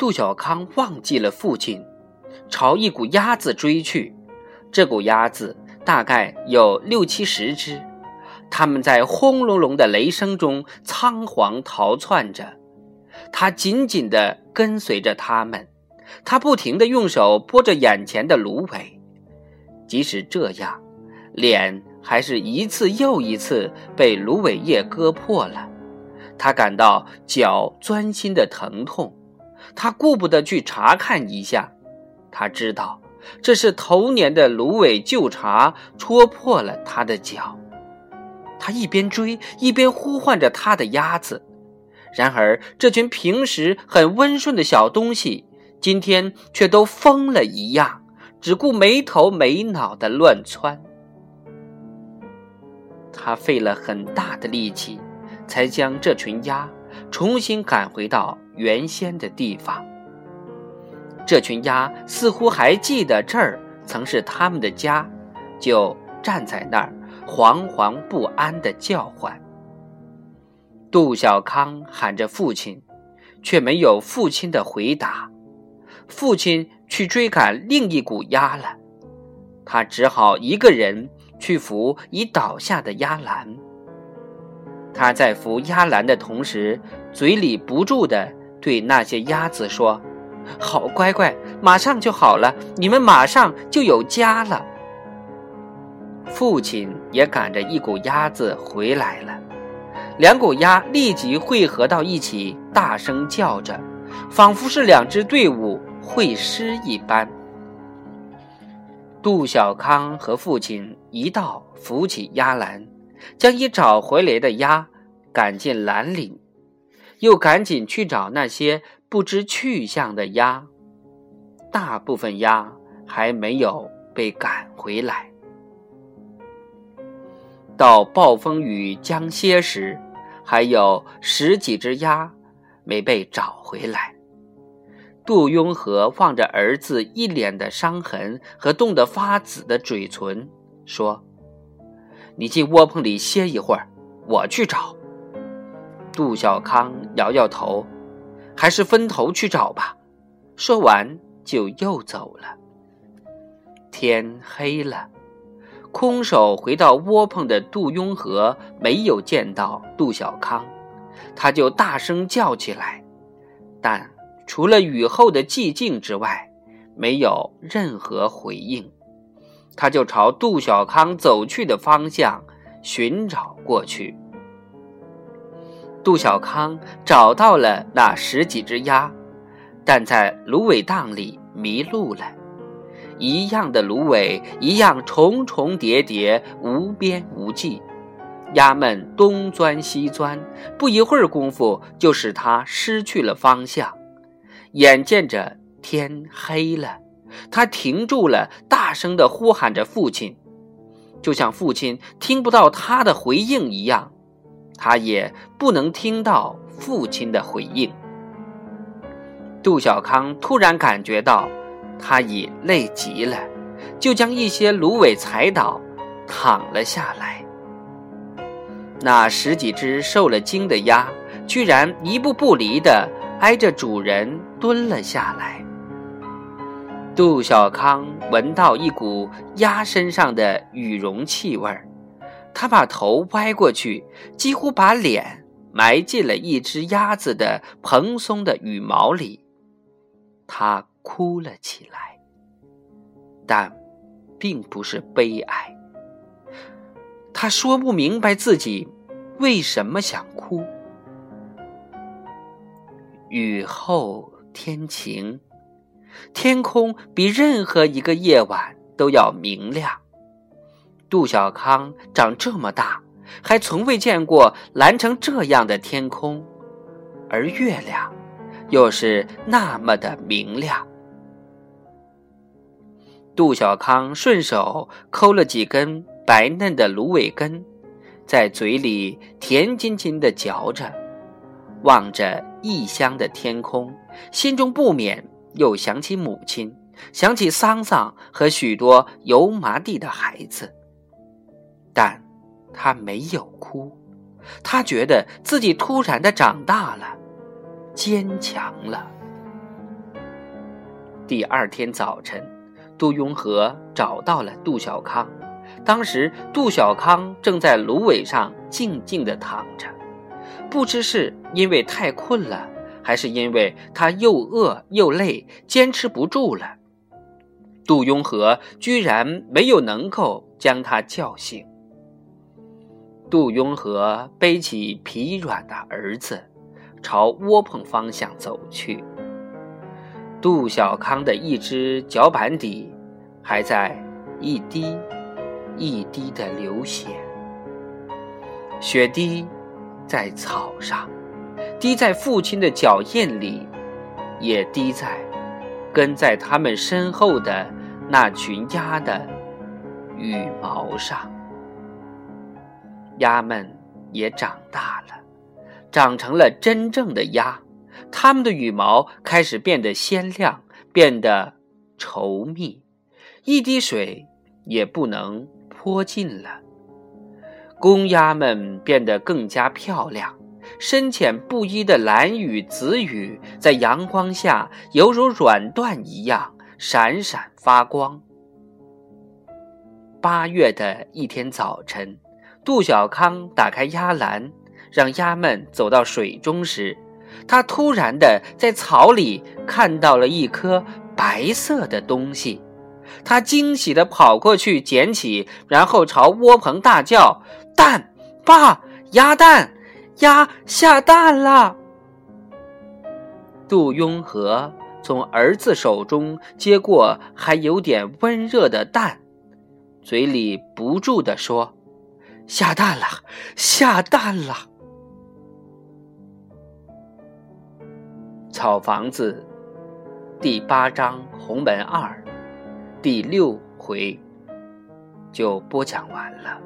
杜小康忘记了父亲，朝一股鸭子追去。这股鸭子大概有六七十只，它们在轰隆隆的雷声中仓皇逃窜着。他紧紧地跟随着他们，他不停地用手拨着眼前的芦苇。即使这样，脸还是一次又一次被芦苇叶割破了。他感到脚钻心的疼痛，他顾不得去查看一下。他知道这是头年的芦苇旧茬戳破了他的脚。他一边追一边呼唤着他的鸭子，然而这群平时很温顺的小东西，今天却都疯了一样，只顾没头没脑的乱窜。他费了很大的力气。才将这群鸭重新赶回到原先的地方。这群鸭似乎还记得这儿曾是他们的家，就站在那儿惶惶不安地叫唤。杜小康喊着父亲，却没有父亲的回答。父亲去追赶另一股鸭了，他只好一个人去扶已倒下的鸭栏。他在扶鸭栏的同时，嘴里不住地对那些鸭子说：“好乖乖，马上就好了，你们马上就有家了。”父亲也赶着一股鸭子回来了，两股鸭立即汇合到一起，大声叫着，仿佛是两支队伍会师一般。杜小康和父亲一道扶起鸭栏。将已找回来的鸭赶进栏里，又赶紧去找那些不知去向的鸭。大部分鸭还没有被赶回来。到暴风雨将歇时，还有十几只鸭没被找回来。杜雍和望着儿子一脸的伤痕和冻得发紫的嘴唇，说。你进窝棚里歇一会儿，我去找。杜小康摇摇头，还是分头去找吧。说完，就又走了。天黑了，空手回到窝棚的杜雍和没有见到杜小康，他就大声叫起来，但除了雨后的寂静之外，没有任何回应。他就朝杜小康走去的方向寻找过去。杜小康找到了那十几只鸭，但在芦苇荡里迷路了。一样的芦苇，一样重重叠叠，无边无际。鸭们东钻西钻，不一会儿功夫，就使他失去了方向。眼见着天黑了。他停住了，大声地呼喊着父亲，就像父亲听不到他的回应一样，他也不能听到父亲的回应。杜小康突然感觉到他已累极了，就将一些芦苇踩倒，躺了下来。那十几只受了惊的鸭，居然一步不离地挨着主人蹲了下来。杜小康闻到一股鸭身上的羽绒气味儿，他把头歪过去，几乎把脸埋进了一只鸭子的蓬松的羽毛里。他哭了起来，但并不是悲哀。他说不明白自己为什么想哭。雨后天晴。天空比任何一个夜晚都要明亮。杜小康长这么大，还从未见过蓝成这样的天空，而月亮又是那么的明亮。杜小康顺手抠了几根白嫩的芦苇根，在嘴里甜津津的嚼着，望着异乡的天空，心中不免。又想起母亲，想起桑桑和许多油麻地的孩子，他没有哭，他觉得自己突然的长大了，坚强了。第二天早晨，杜雍和找到了杜小康。当时，杜小康正在芦苇上静静的躺着，不知是因为太困了，还是因为他又饿又累，坚持不住了。杜雍和居然没有能够将他叫醒。杜雍和背起疲软的儿子，朝窝棚方向走去。杜小康的一只脚板底还在一滴。一滴的流血，血滴在草上，滴在父亲的脚印里，也滴在跟在他们身后的那群鸭的羽毛上。鸭们也长大了，长成了真正的鸭，它们的羽毛开始变得鲜亮，变得稠密，一滴水也不能。泼尽了，公鸭们变得更加漂亮，深浅不一的蓝羽、紫羽在阳光下犹如软缎一样闪闪发光。八月的一天早晨，杜小康打开鸭栏，让鸭们走到水中时，他突然的在草里看到了一颗白色的东西。他惊喜地跑过去捡起，然后朝窝棚大叫：“蛋，爸，鸭蛋，鸭下蛋了！”杜雍和从儿子手中接过还有点温热的蛋，嘴里不住地说：“下蛋了，下蛋了！”草房子第八章红门二。第六回就播讲完了。